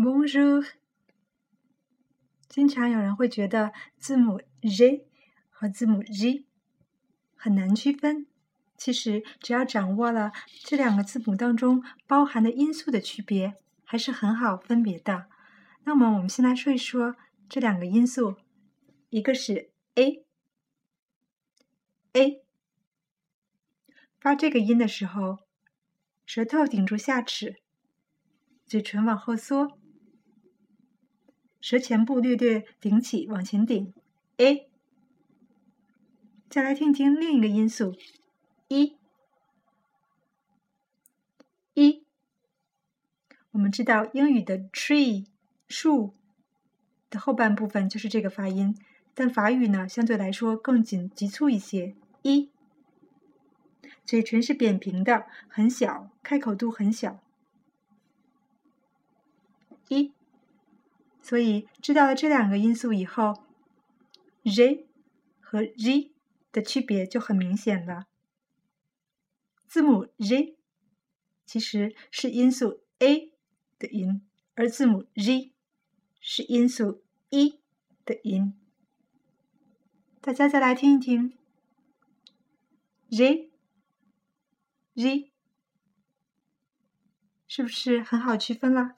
Bonjour。经常有人会觉得字母 Z 和字母 Z 很难区分。其实，只要掌握了这两个字母当中包含的音素的区别，还是很好分别的。那么，我们先来说一说这两个音素，一个是 A，A。发这个音的时候，舌头顶住下齿，嘴唇往后缩。舌前部略略顶起，往前顶，a。再来听听另一个音素一。一，我们知道英语的 tree 树的后半部分就是这个发音，但法语呢相对来说更紧急促一些，一。嘴唇是扁平的，很小，开口度很小，一。所以知道了这两个因素以后，z 和 z 的区别就很明显了。字母 z 其实是音素 a 的音，而字母 z 是音素 e 的音。大家再来听一听，z，z，是不是很好区分了？